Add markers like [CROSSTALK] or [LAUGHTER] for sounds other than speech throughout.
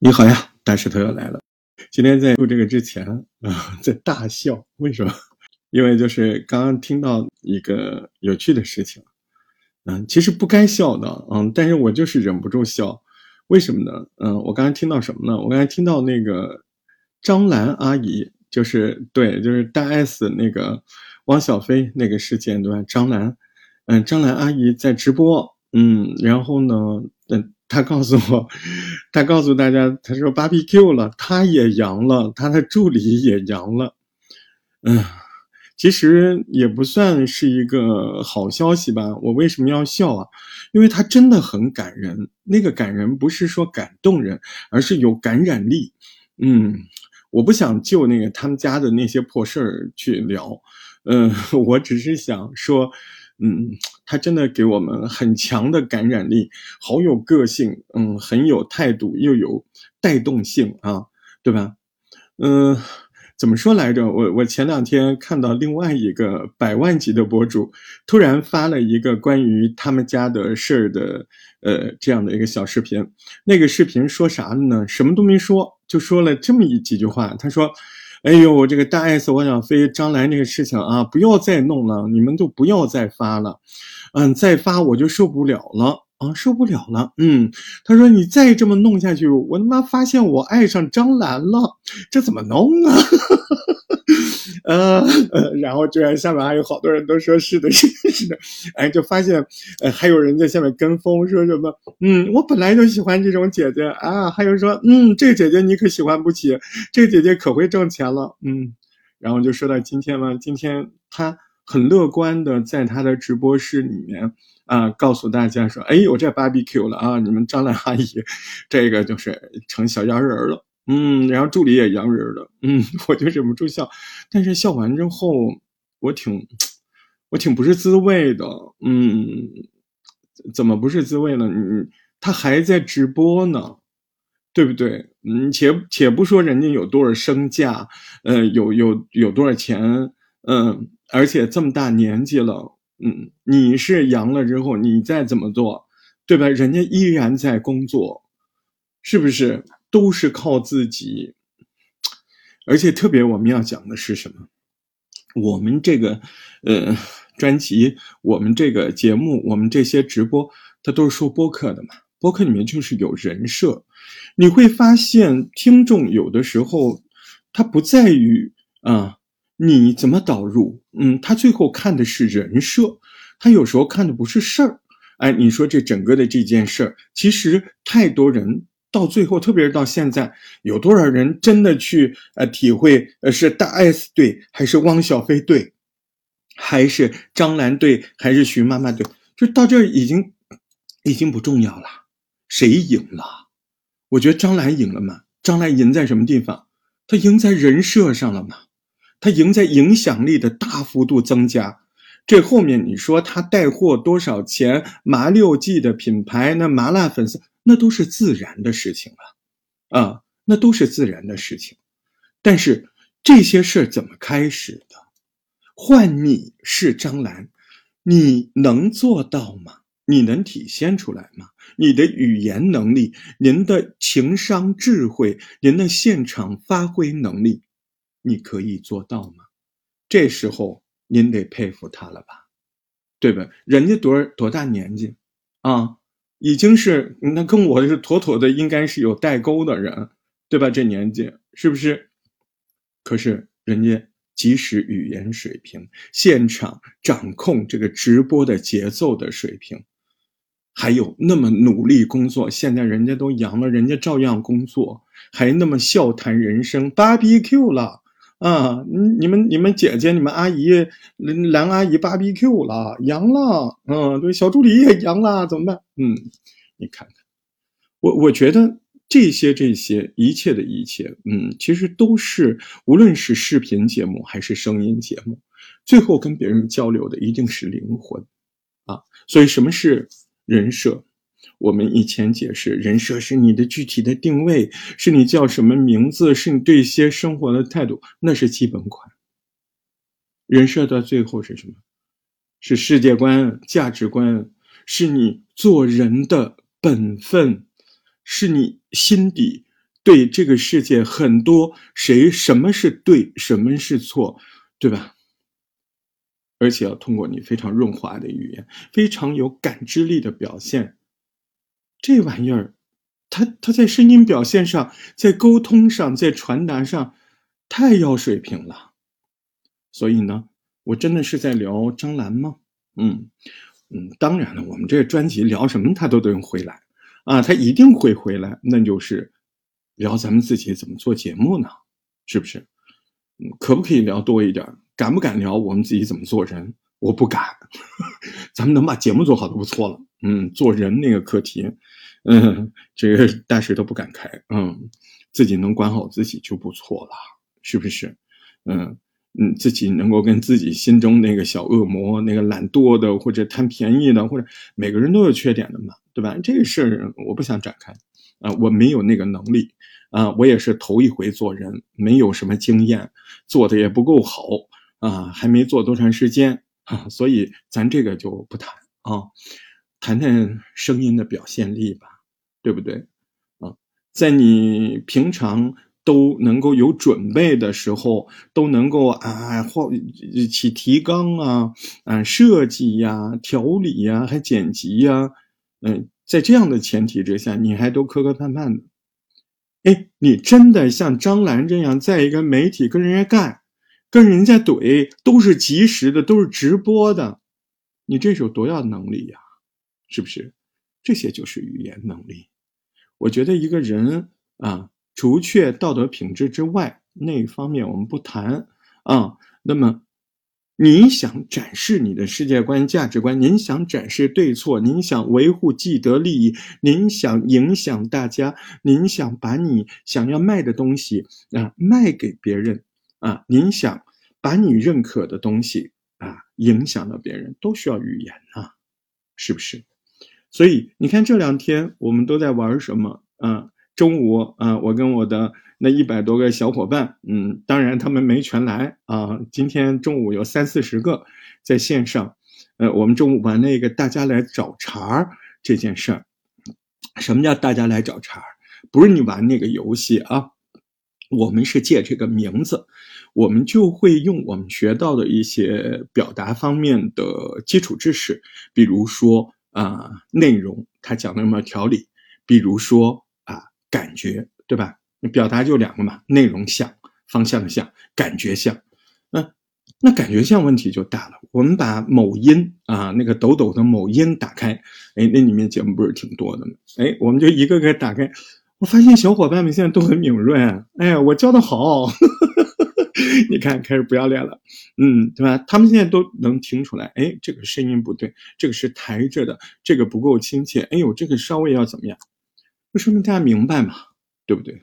你好呀，大石头又来了。今天在录这个之前啊，[LAUGHS] 在大笑。为什么？[LAUGHS] 因为就是刚刚听到一个有趣的事情。嗯，其实不该笑的，嗯，但是我就是忍不住笑。为什么呢？嗯，我刚才听到什么呢？我刚才听到那个张兰阿姨，就是对，就是大 S 那个汪小菲那个事件，对吧？张兰，嗯，张兰阿姨在直播，嗯，然后呢，嗯。他告诉我，他告诉大家，他说 BBQ 了，他也阳了，他的助理也阳了。嗯，其实也不算是一个好消息吧。我为什么要笑啊？因为他真的很感人。那个感人不是说感动人，而是有感染力。嗯，我不想就那个他们家的那些破事儿去聊。嗯，我只是想说。嗯，他真的给我们很强的感染力，好有个性，嗯，很有态度，又有带动性啊，对吧？嗯，怎么说来着？我我前两天看到另外一个百万级的博主突然发了一个关于他们家的事儿的，呃，这样的一个小视频。那个视频说啥呢？什么都没说，就说了这么一几句话。他说。哎呦，这个大 S 汪小飞、张兰这个事情啊，不要再弄了，你们都不要再发了，嗯，再发我就受不了了啊，受不了了。嗯，他说你再这么弄下去，我他妈发现我爱上张兰了，这怎么弄啊？[LAUGHS] 呃，然后居然下面还有好多人都说是的，是的，是的，哎，就发现，呃，还有人在下面跟风，说什么，嗯，我本来就喜欢这种姐姐啊，还有说，嗯，这个姐姐你可喜欢不起，这个姐姐可会挣钱了，嗯，然后就说到今天嘛，今天他很乐观的在他的直播室里面啊，告诉大家说，哎，我这 BBQ 了啊，你们张兰阿姨，这个就是成小洋人了。嗯，然后助理也洋人了，嗯，[LAUGHS] 我就忍不住笑，但是笑完之后，我挺，我挺不是滋味的，嗯，怎么不是滋味呢？嗯，他还在直播呢，对不对？嗯，且且不说人家有多少身价，呃，有有有多少钱，嗯，而且这么大年纪了，嗯，你是阳了之后，你再怎么做，对吧？人家依然在工作，是不是？都是靠自己，而且特别我们要讲的是什么？我们这个呃专辑，我们这个节目，我们这些直播，它都是说播客的嘛。播客里面就是有人设，你会发现听众有的时候他不在于啊你怎么导入，嗯，他最后看的是人设，他有时候看的不是事儿。哎，你说这整个的这件事儿，其实太多人。到最后，特别是到现在，有多少人真的去呃体会呃是大 S 对还是汪小菲对，还是张兰对还是徐妈妈对？就到这已经已经不重要了，谁赢了？我觉得张兰赢了嘛。张兰赢在什么地方？她赢在人设上了嘛？她赢在影响力的大幅度增加。这后面你说她带货多少钱？麻六记的品牌，那麻辣粉丝。那都是自然的事情了，啊，那都是自然的事情。但是这些事儿怎么开始的？换你是张兰，你能做到吗？你能体现出来吗？你的语言能力，您的情商智慧，您的现场发挥能力，你可以做到吗？这时候您得佩服他了吧，对吧？人家多多大年纪啊？已经是那跟我是妥妥的，应该是有代沟的人，对吧？这年纪是不是？可是人家即使语言水平、现场掌控这个直播的节奏的水平，还有那么努力工作，现在人家都阳了，人家照样工作，还那么笑谈人生，BBQ 了。啊，你你们你们姐姐你们阿姨兰阿姨芭比 Q 了阳了，嗯，对，小助理也阳了，怎么办？嗯，你看看，我我觉得这些这些一切的一切，嗯，其实都是无论是视频节目还是声音节目，最后跟别人交流的一定是灵魂，啊，所以什么是人设？我们以前解释，人设是你的具体的定位，是你叫什么名字，是你对一些生活的态度，那是基本款。人设到最后是什么？是世界观、价值观，是你做人的本分，是你心底对这个世界很多谁什么是对，什么是错，对吧？而且要通过你非常润滑的语言，非常有感知力的表现，这玩意儿，他他在声音表现上，在沟通上，在传达上，太要水平了。所以呢，我真的是在聊张兰吗？嗯嗯，当然了，我们这个专辑聊什么，他都得回来啊，他一定会回来，那就是聊咱们自己怎么做节目呢？是不是？可不可以聊多一点？敢不敢聊我们自己怎么做人？我不敢。[LAUGHS] 咱们能把节目做好就不错了。嗯，做人那个课题，嗯，[LAUGHS] 这个大事都不敢开。嗯，自己能管好自己就不错了，是不是？嗯嗯，自己能够跟自己心中那个小恶魔、那个懒惰的或者贪便宜的，或者每个人都有缺点的嘛，对吧？这个事儿我不想展开啊，我没有那个能力。啊，我也是头一回做人，没有什么经验，做的也不够好啊，还没做多长时间啊，所以咱这个就不谈啊，谈谈声音的表现力吧，对不对？啊，在你平常都能够有准备的时候，都能够啊或起提纲啊啊设计呀、调理呀、还剪辑呀，嗯，在这样的前提之下，你还都磕磕绊绊的。哎，你真的像张兰这样，在一个媒体跟人家干，跟人家怼，都是及时的，都是直播的，你这有多要能力呀？是不是？这些就是语言能力。我觉得一个人啊，除却道德品质之外，那一方面我们不谈啊。那么。您想展示你的世界观、价值观，您想展示对错，您想维护既得利益，您想影响大家，您想把你想要卖的东西啊卖给别人啊，您想把你认可的东西啊影响到别人，都需要语言啊，是不是？所以你看这两天我们都在玩什么啊？中午啊，我跟我的。那一百多个小伙伴，嗯，当然他们没全来啊。今天中午有三四十个在线上，呃，我们中午玩那个大家来找茬儿这件事儿。什么叫大家来找茬儿？不是你玩那个游戏啊，我们是借这个名字，我们就会用我们学到的一些表达方面的基础知识，比如说啊，内容他讲的什么条理，比如说啊，感觉，对吧？你表达就两个嘛，内容像，方向的像，感觉像，嗯，那感觉像问题就大了。我们把某音啊，那个抖抖的某音打开，哎，那里面节目不是挺多的吗？哎，我们就一个个打开，我发现小伙伴们现在都很敏锐啊，哎呀，我教的好，[LAUGHS] 你看开始不要脸了，嗯，对吧？他们现在都能听出来，哎，这个声音不对，这个是抬着的，这个不够亲切，哎呦，这个稍微要怎么样？那说明大家明白嘛，对不对？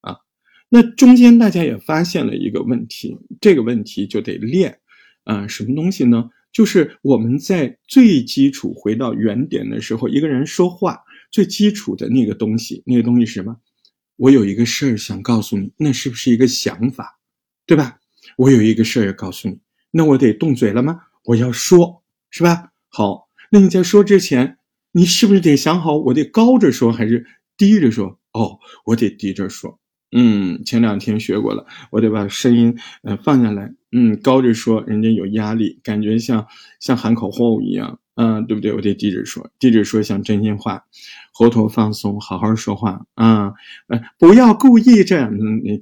啊那中间大家也发现了一个问题，这个问题就得练，啊，什么东西呢？就是我们在最基础回到原点的时候，一个人说话最基础的那个东西，那个东西是什么？我有一个事儿想告诉你，那是不是一个想法，对吧？我有一个事儿要告诉你，那我得动嘴了吗？我要说，是吧？好，那你在说之前，你是不是得想好，我得高着说还是低着说？哦，我得低着说。嗯，前两天学过了，我得把声音呃放下来。嗯，高着说，人家有压力，感觉像像喊口号一样，嗯，对不对？我得低着说，低着说像真心话，喉头放松，好好说话啊，呃，不要故意这样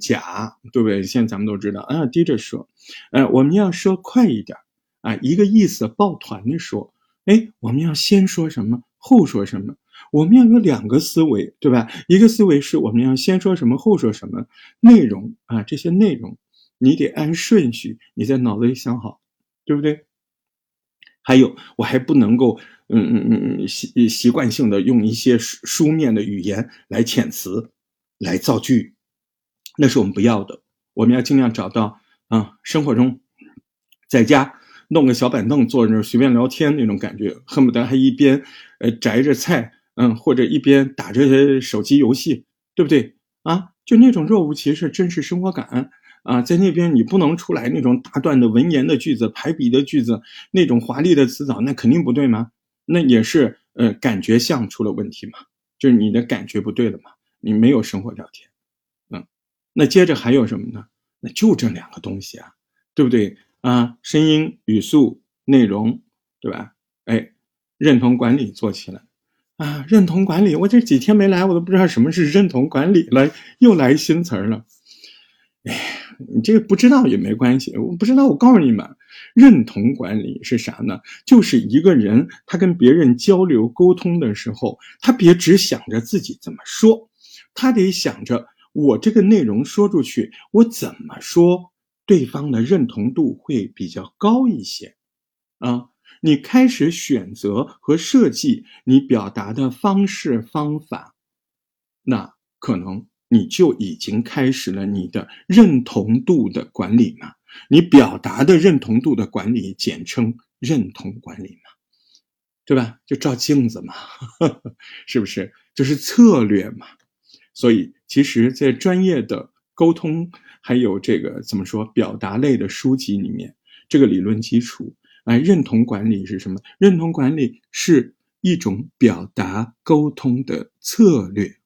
假，对不对？现在咱们都知道，啊，低着说，呃，我们要说快一点啊，一个意思抱团的说，哎，我们要先说什么，后说什么。我们要有两个思维，对吧？一个思维是我们要先说什么，后说什么内容啊，这些内容你得按顺序，你在脑子里想好，对不对？还有，我还不能够，嗯嗯嗯嗯习习惯性的用一些书书面的语言来遣词，来造句，那是我们不要的。我们要尽量找到啊，生活中在家弄个小板凳坐那随便聊天那种感觉，恨不得还一边呃摘着菜。嗯，或者一边打着手机游戏，对不对啊？就那种若无其事、真实生活感啊，在那边你不能出来那种大段的文言的句子、排比的句子，那种华丽的词藻，那肯定不对吗？那也是呃感觉像出了问题嘛，就是你的感觉不对了嘛，你没有生活聊天嗯那接着还有什么呢？那就这两个东西啊，对不对啊？声音、语速、内容，对吧？哎，认同管理做起来啊！认同管理，我这几天没来，我都不知道什么是认同管理了，又来新词儿了。哎，你这个不知道也没关系，我不知道，我告诉你们，认同管理是啥呢？就是一个人他跟别人交流沟通的时候，他别只想着自己怎么说，他得想着我这个内容说出去，我怎么说，对方的认同度会比较高一些，啊。你开始选择和设计你表达的方式方法，那可能你就已经开始了你的认同度的管理嘛？你表达的认同度的管理，简称认同管理嘛？对吧？就照镜子嘛，[LAUGHS] 是不是？就是策略嘛。所以，其实，在专业的沟通还有这个怎么说表达类的书籍里面，这个理论基础。哎，认同管理是什么？认同管理是一种表达沟通的策略，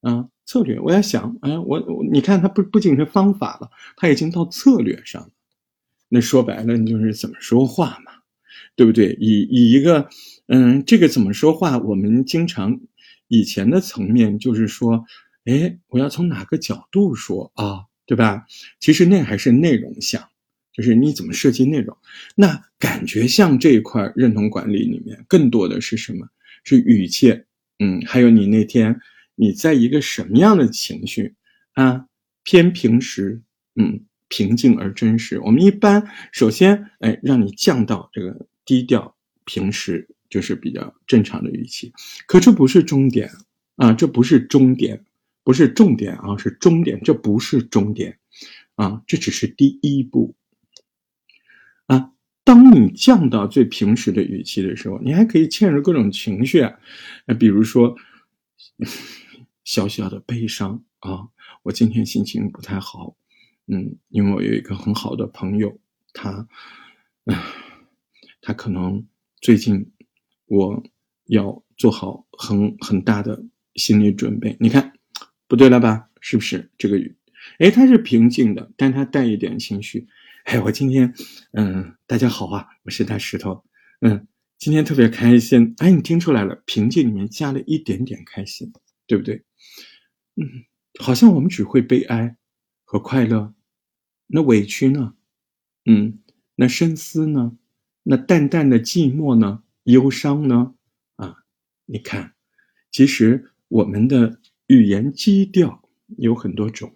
啊，策略。我在想，哎，我我你看，它不不仅是方法了，它已经到策略上了。那说白了，你就是怎么说话嘛，对不对？以以一个，嗯，这个怎么说话？我们经常以前的层面就是说，哎，我要从哪个角度说啊，对吧？其实那还是内容项。就是你怎么设计内容，那感觉像这一块认同管理里面更多的是什么？是语气，嗯，还有你那天你在一个什么样的情绪啊？偏平时，嗯，平静而真实。我们一般首先，哎，让你降到这个低调，平时就是比较正常的语气。可这不是终点啊，这不是终点，不是重点啊，是终点，这不是终点啊，这只是第一步。啊，当你降到最平时的语气的时候，你还可以嵌入各种情绪啊，比如说小小的悲伤啊，我今天心情不太好，嗯，因为我有一个很好的朋友，他，他可能最近我要做好很很大的心理准备。你看，不对了吧？是不是这个语？哎，它是平静的，但它带一点情绪。哎，我今天，嗯，大家好啊，我是大石头，嗯，今天特别开心。哎，你听出来了，平静里面加了一点点开心，对不对？嗯，好像我们只会悲哀和快乐，那委屈呢？嗯，那深思呢？那淡淡的寂寞呢？忧伤呢？啊，你看，其实我们的语言基调有很多种。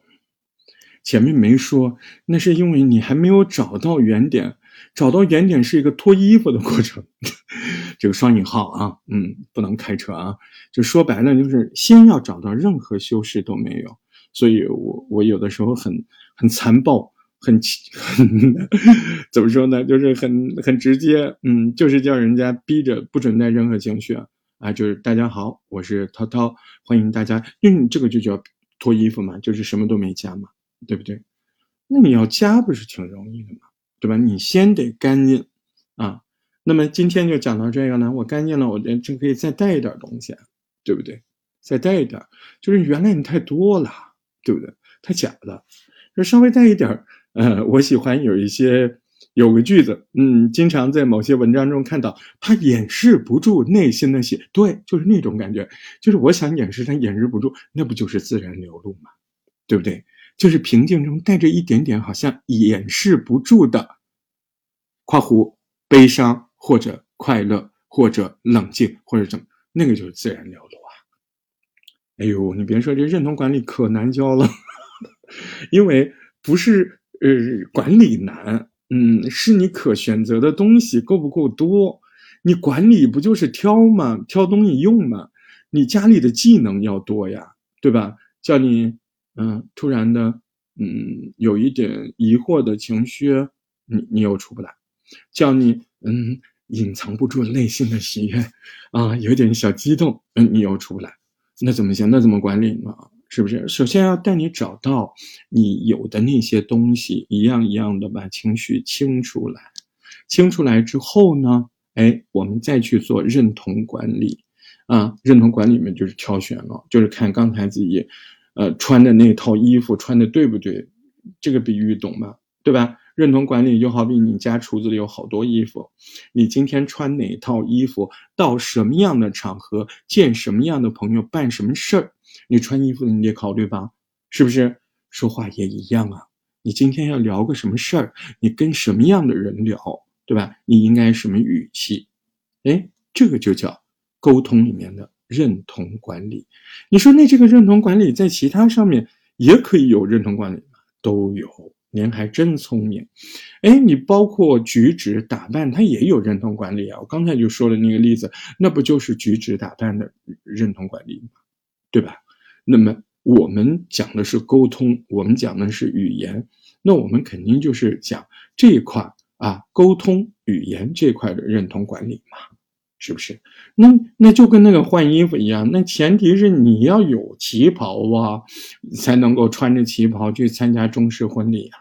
前面没说，那是因为你还没有找到原点。找到原点是一个脱衣服的过程，[LAUGHS] 这个双引号啊，嗯，不能开车啊。就说白了，就是先要找到任何修饰都没有。所以我我有的时候很很残暴，很很 [LAUGHS] 怎么说呢？就是很很直接，嗯，就是叫人家逼着不准带任何情绪啊啊，就是大家好，我是涛涛，欢迎大家，因为你这个就叫脱衣服嘛，就是什么都没加嘛。对不对？那你要加不是挺容易的吗？对吧？你先得干净啊。那么今天就讲到这个呢。我干净了，我这就可以再带一点东西，对不对？再带一点，就是原来你太多了，对不对？太假了，就稍微带一点。呃，我喜欢有一些有个句子，嗯，经常在某些文章中看到，他掩饰不住内心的喜，对，就是那种感觉，就是我想掩饰，他掩饰不住，那不就是自然流露吗？对不对？就是平静中带着一点点好像掩饰不住的（括弧）悲伤或者快乐或者冷静或者怎么，那个就是自然流露啊。哎呦，你别说这认同管理可难教了，[LAUGHS] 因为不是呃管理难，嗯，是你可选择的东西够不够多。你管理不就是挑吗？挑东西用吗？你家里的技能要多呀，对吧？叫你。嗯，突然的，嗯，有一点疑惑的情绪，你你又出不来，叫你嗯隐藏不住内心的喜悦，啊，有点小激动，嗯，你又出不来，那怎么行？那怎么管理呢？是不是？首先要带你找到你有的那些东西，一样一样的把情绪清出来，清出来之后呢，哎，我们再去做认同管理，啊，认同管理里面就是挑选了，就是看刚才自己。呃，穿的那套衣服穿的对不对？这个比喻懂吗？对吧？认同管理就好比你家橱子里有好多衣服，你今天穿哪套衣服，到什么样的场合，见什么样的朋友，办什么事儿，你穿衣服你得考虑吧？是不是？说话也一样啊。你今天要聊个什么事儿，你跟什么样的人聊，对吧？你应该什么语气？哎，这个就叫沟通里面的认同管理。你说那这个认同管理在其他上面也可以有认同管理吗？都有。您还真聪明，哎，你包括举止打扮，它也有认同管理啊。我刚才就说了那个例子，那不就是举止打扮的认同管理吗？对吧？那么我们讲的是沟通，我们讲的是语言，那我们肯定就是讲这一块啊，沟通语言这块的认同管理嘛，是不是？那那就跟那个换衣服一样，那前提是你要有旗袍啊，才能够穿着旗袍去参加中式婚礼啊。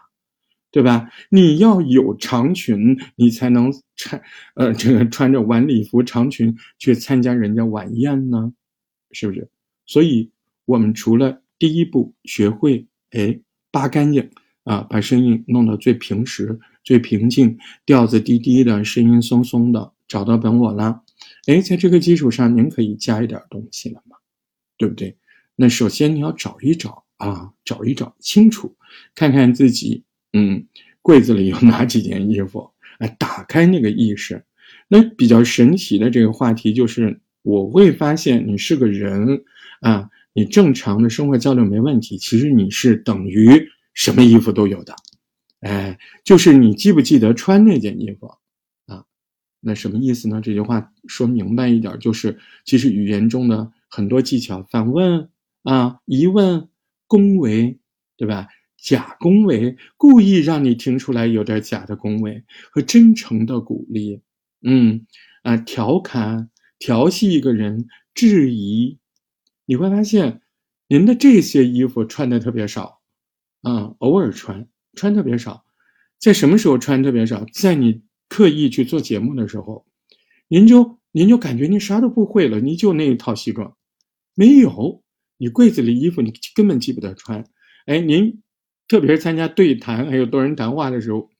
对吧？你要有长裙，你才能穿，呃，这个穿着晚礼服长裙去参加人家晚宴呢，是不是？所以，我们除了第一步学会，哎，扒干净啊，把声音弄到最平实、最平静，调子低低的，声音松松的，找到本我了。哎，在这个基础上，您可以加一点东西了嘛，对不对？那首先你要找一找啊，找一找清楚，看看自己。嗯，柜子里有哪几件衣服？哎，打开那个意识，那比较神奇的这个话题就是，我会发现你是个人啊，你正常的生活交流没问题，其实你是等于什么衣服都有的，哎，就是你记不记得穿那件衣服？那什么意思呢？这句话说明白一点，就是其实语言中的很多技巧，反问啊，疑问，恭维，对吧？假恭维，故意让你听出来有点假的恭维和真诚的鼓励，嗯啊，调侃、调戏一个人，质疑，你会发现，您的这些衣服穿的特别少，啊，偶尔穿，穿特别少，在什么时候穿特别少？在你刻意去做节目的时候，您就您就感觉您啥都不会了，你就那一套西装，没有，你柜子里衣服你根本记不得穿，哎，您。特别是参加对谈还有多人谈话的时候，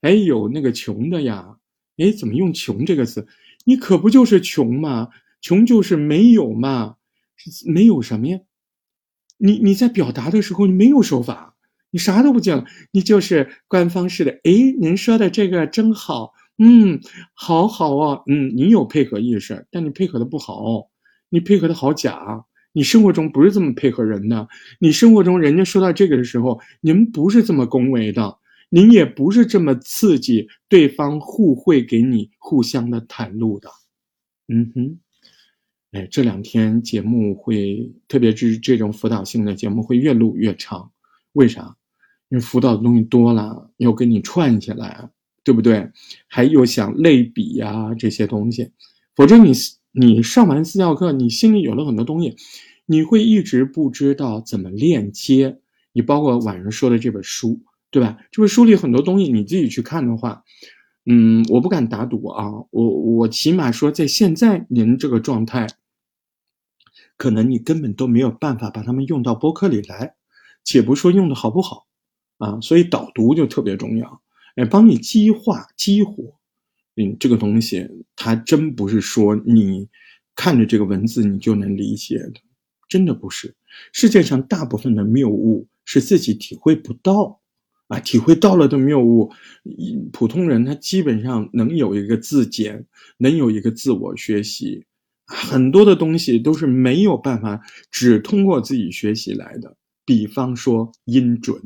哎，有那个穷的呀，哎，怎么用“穷”这个词？你可不就是穷吗？穷就是没有嘛，没有什么呀？你你在表达的时候，你没有手法，你啥都不讲，你就是官方式的。哎，您说的这个真好，嗯，好好啊，嗯，你有配合意识，但你配合的不好，你配合的好假。你生活中不是这么配合人的，你生活中人家说到这个的时候，您不是这么恭维的，您也不是这么刺激对方互惠给你互相的袒露的，嗯哼，哎，这两天节目会，特别是这种辅导性的节目会越录越长，为啥？因为辅导的东西多了，要给你串起来，对不对？还有想类比呀这些东西，否则你。你上完私教课，你心里有了很多东西，你会一直不知道怎么链接。你包括晚上说的这本书，对吧？这本书里很多东西你自己去看的话，嗯，我不敢打赌啊，我我起码说，在现在您这个状态，可能你根本都没有办法把它们用到播客里来，且不说用的好不好啊。所以导读就特别重要，哎，帮你激化激活。嗯，这个东西它真不是说你看着这个文字你就能理解的，真的不是。世界上大部分的谬误是自己体会不到啊，体会到了的谬误，普通人他基本上能有一个自检，能有一个自我学习，很多的东西都是没有办法只通过自己学习来的。比方说音准，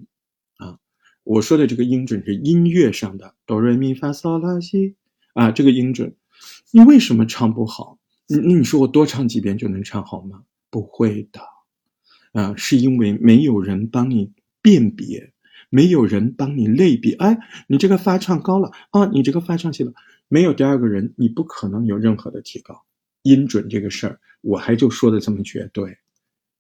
我说的这个音准是音乐上的哆来咪发嗦拉西。啊，这个音准，你为什么唱不好？你那你说我多唱几遍就能唱好吗？不会的，啊，是因为没有人帮你辨别，没有人帮你类比。哎，你这个发唱高了啊，你这个发唱低了，没有第二个人，你不可能有任何的提高。音准这个事儿，我还就说的这么绝对，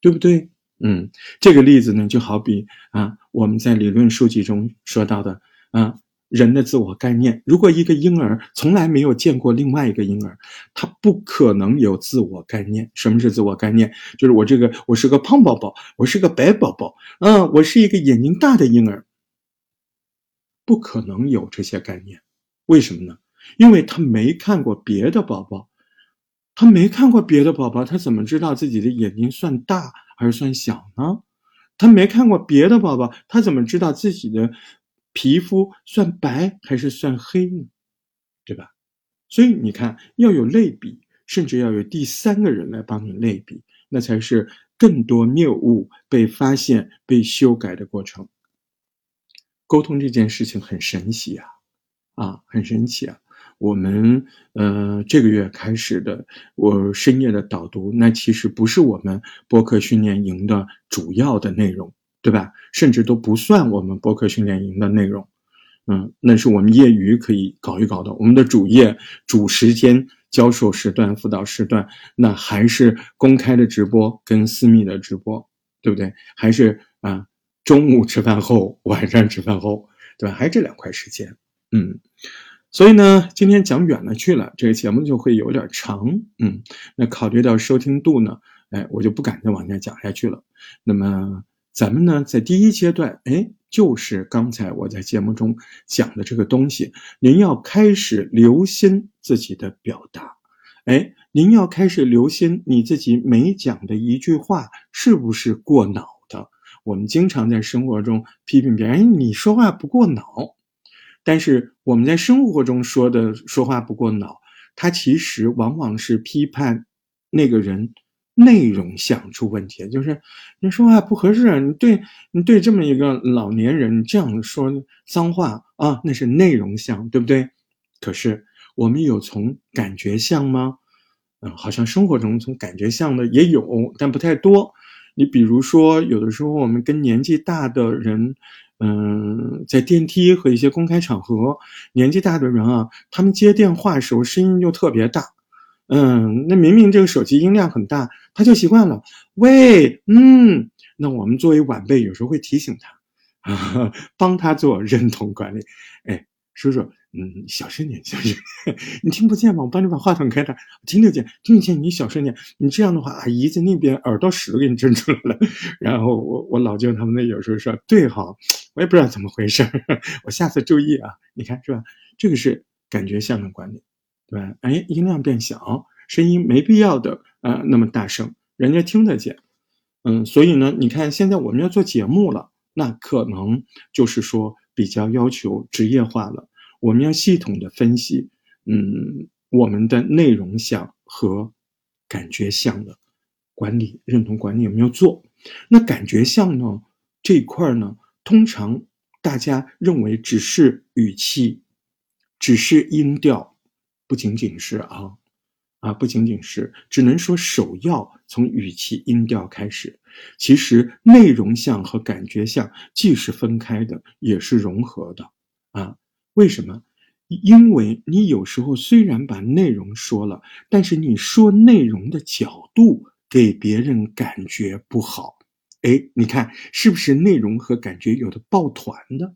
对不对？嗯，这个例子呢，就好比啊，我们在理论书籍中说到的啊。人的自我概念。如果一个婴儿从来没有见过另外一个婴儿，他不可能有自我概念。什么是自我概念？就是我这个，我是个胖宝宝，我是个白宝宝，嗯，我是一个眼睛大的婴儿，不可能有这些概念。为什么呢？因为他没看过别的宝宝，他没看过别的宝宝，他怎么知道自己的眼睛算大还是算小呢？他没看过别的宝宝，他怎么知道自己的皮肤算白还是算黑呢？对吧？所以你看，要有类比，甚至要有第三个人来帮你类比，那才是更多谬误被发现、被修改的过程。沟通这件事情很神奇啊，啊，很神奇啊！我们呃这个月开始的我深夜的导读，那其实不是我们播客训练营的主要的内容，对吧？甚至都不算我们播客训练营的内容，嗯，那是我们业余可以搞一搞的。我们的主业、主时间、教授时段、辅导时段，那还是公开的直播跟私密的直播，对不对？还是啊，中午吃饭后、晚上吃饭后，对吧？还是这两块时间，嗯。所以呢，今天讲远了去了，这个节目就会有点长，嗯，那考虑到收听度呢，哎，我就不敢再往下讲下去了。那么咱们呢，在第一阶段，哎，就是刚才我在节目中讲的这个东西，您要开始留心自己的表达，哎，您要开始留心你自己每讲的一句话是不是过脑的。我们经常在生活中批评别人，你说话不过脑。但是我们在生活中说的说话不过脑，它其实往往是批判那个人内容想出问题，就是你说话不合适，你对你对这么一个老年人这样说脏话啊，那是内容像，对不对？可是我们有从感觉像吗？嗯，好像生活中从感觉像的也有，但不太多。你比如说，有的时候我们跟年纪大的人。嗯，在电梯和一些公开场合，年纪大的人啊，他们接电话时候声音就特别大。嗯，那明明这个手机音量很大，他就习惯了。喂，嗯，那我们作为晚辈，有时候会提醒他，啊，[LAUGHS] 帮他做认同管理。哎，叔叔。嗯，小声点，小声，[LAUGHS] 你听不见吗？我帮你把话筒开大，听得见，听得见。你小声点，你这样的话，阿姨在那边耳朵屎都给你震出来了。[LAUGHS] 然后我我老舅他们那有时候说，对哈，我也不知道怎么回事，[LAUGHS] 我下次注意啊。你看是吧？这个是感觉像的管理，对吧？哎，音量变小，声音没必要的啊那么大声，人家听得见。嗯，所以呢，你看现在我们要做节目了，那可能就是说比较要求职业化了。我们要系统的分析，嗯，我们的内容项和感觉项的管理、认同管理有没有做？那感觉项呢？这一块呢，通常大家认为只是语气，只是音调，不仅仅是啊啊，不仅仅是，只能说首要从语气、音调开始。其实内容项和感觉项既是分开的，也是融合的啊。为什么？因为你有时候虽然把内容说了，但是你说内容的角度给别人感觉不好。哎，你看是不是内容和感觉有的抱团的？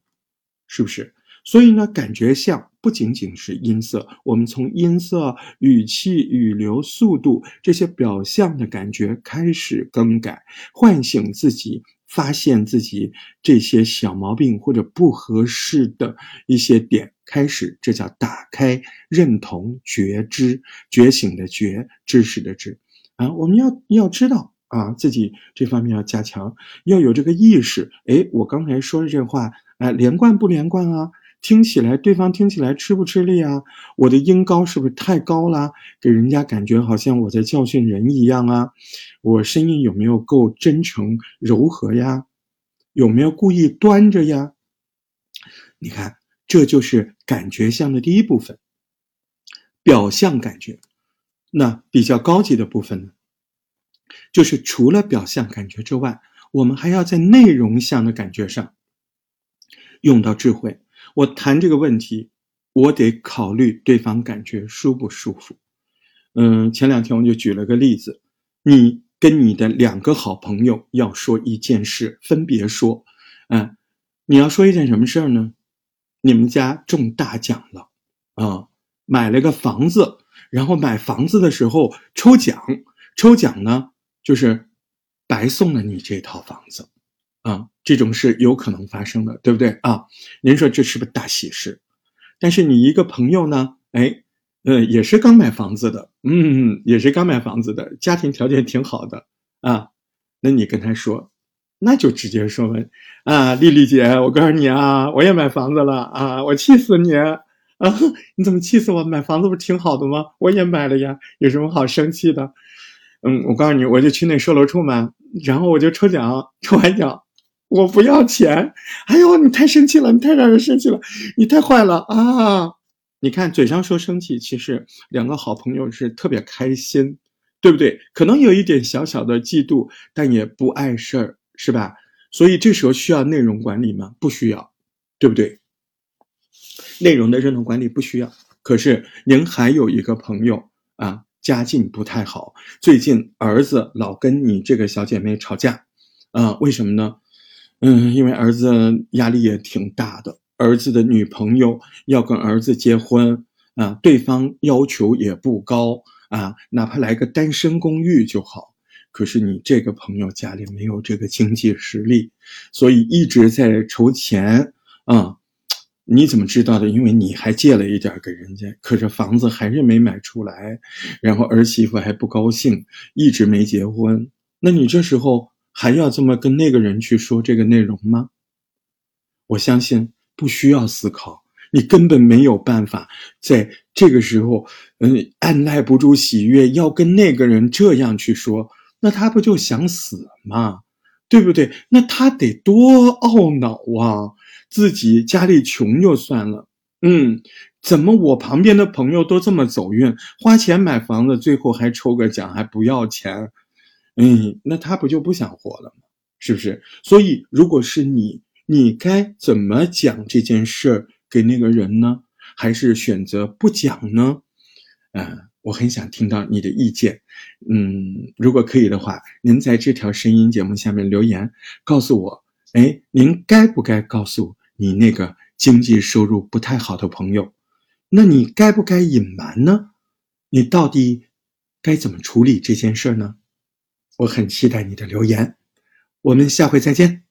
是不是？所以呢，感觉像不仅仅是音色，我们从音色、语气、语流、速度这些表象的感觉开始更改，唤醒自己。发现自己这些小毛病或者不合适的一些点，开始，这叫打开认同觉知觉醒的觉知识的知啊，我们要要知道啊，自己这方面要加强，要有这个意识。哎，我刚才说的这话，哎，连贯不连贯啊？听起来，对方听起来吃不吃力啊？我的音高是不是太高了，给人家感觉好像我在教训人一样啊？我声音有没有够真诚柔和呀？有没有故意端着呀？你看，这就是感觉像的第一部分，表象感觉。那比较高级的部分呢，就是除了表象感觉之外，我们还要在内容像的感觉上用到智慧。我谈这个问题，我得考虑对方感觉舒不舒服。嗯，前两天我就举了个例子，你跟你的两个好朋友要说一件事，分别说，嗯，你要说一件什么事儿呢？你们家中大奖了啊，买了个房子，然后买房子的时候抽奖，抽奖呢就是白送了你这套房子啊，这种事有可能发生的，对不对啊？您说这是不是大喜事？但是你一个朋友呢，哎，呃，也是刚买房子的，嗯，也是刚买房子的，家庭条件挺好的啊，那你跟他说。那就直接说问啊，丽丽姐，我告诉你啊，我也买房子了啊，我气死你啊！你怎么气死我？买房子不是挺好的吗？我也买了呀，有什么好生气的？嗯，我告诉你，我就去那售楼处嘛，然后我就抽奖，抽完奖我不要钱。哎呦，你太生气了，你太让人生气了，你太坏了啊！你看嘴上说生气，其实两个好朋友是特别开心，对不对？可能有一点小小的嫉妒，但也不碍事儿。是吧？所以这时候需要内容管理吗？不需要，对不对？内容的认同管理不需要。可是您还有一个朋友啊，家境不太好，最近儿子老跟你这个小姐妹吵架，啊，为什么呢？嗯，因为儿子压力也挺大的，儿子的女朋友要跟儿子结婚啊，对方要求也不高啊，哪怕来个单身公寓就好。可是你这个朋友家里没有这个经济实力，所以一直在筹钱啊。你怎么知道的？因为你还借了一点给人家，可是房子还是没买出来，然后儿媳妇还不高兴，一直没结婚。那你这时候还要这么跟那个人去说这个内容吗？我相信不需要思考，你根本没有办法在这个时候，嗯，按耐不住喜悦，要跟那个人这样去说。那他不就想死吗？对不对？那他得多懊恼啊！自己家里穷就算了，嗯，怎么我旁边的朋友都这么走运，花钱买房子，最后还抽个奖，还不要钱？嗯，那他不就不想活了吗？是不是？所以，如果是你，你该怎么讲这件事儿给那个人呢？还是选择不讲呢？嗯。我很想听到你的意见，嗯，如果可以的话，您在这条声音节目下面留言，告诉我，哎，您该不该告诉你那个经济收入不太好的朋友？那你该不该隐瞒呢？你到底该怎么处理这件事儿呢？我很期待你的留言，我们下回再见。